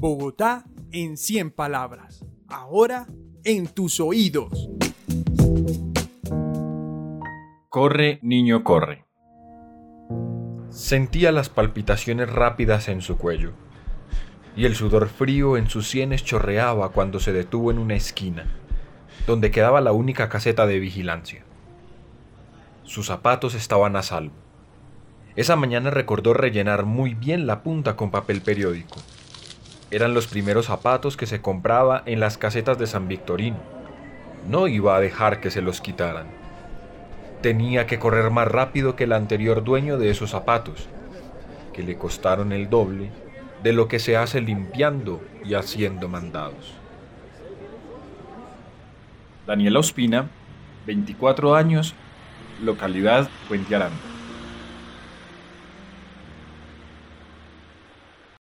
Bogotá en 100 palabras. Ahora en tus oídos. Corre, niño, corre. Sentía las palpitaciones rápidas en su cuello, y el sudor frío en sus sienes chorreaba cuando se detuvo en una esquina, donde quedaba la única caseta de vigilancia. Sus zapatos estaban a salvo. Esa mañana recordó rellenar muy bien la punta con papel periódico. Eran los primeros zapatos que se compraba en las casetas de San Victorino. No iba a dejar que se los quitaran. Tenía que correr más rápido que el anterior dueño de esos zapatos, que le costaron el doble de lo que se hace limpiando y haciendo mandados. Daniela Ospina, 24 años, localidad Puente.